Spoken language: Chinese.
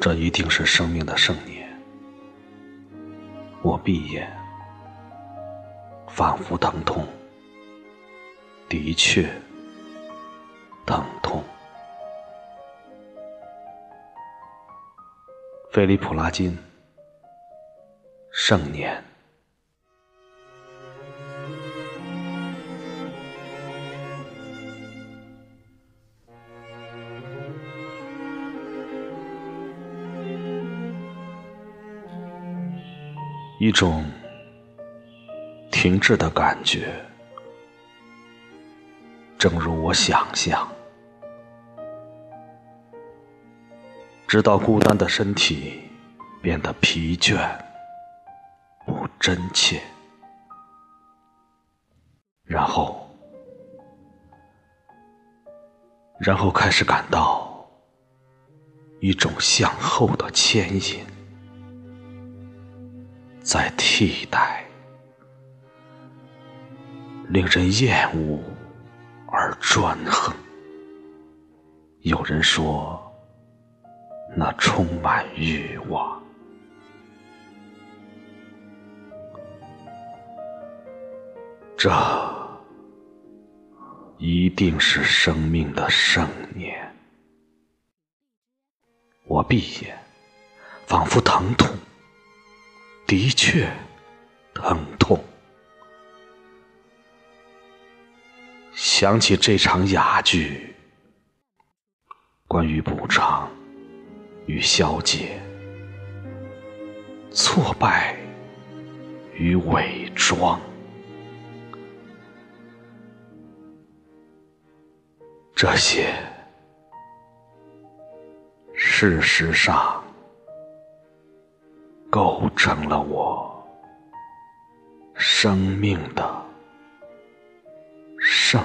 这一定是生命的盛年。我闭眼，仿佛疼痛，的确疼痛。菲利普·拉金，盛年。一种停滞的感觉，正如我想象，直到孤单的身体变得疲倦、不真切，然后，然后开始感到一种向后的牵引。在替代，令人厌恶而专横。有人说，那充满欲望。这一定是生命的盛年。我闭眼，仿佛疼痛。的确，疼痛。想起这场哑剧，关于补偿与消解，挫败与伪装，这些，事实上。构成了我生命的圣。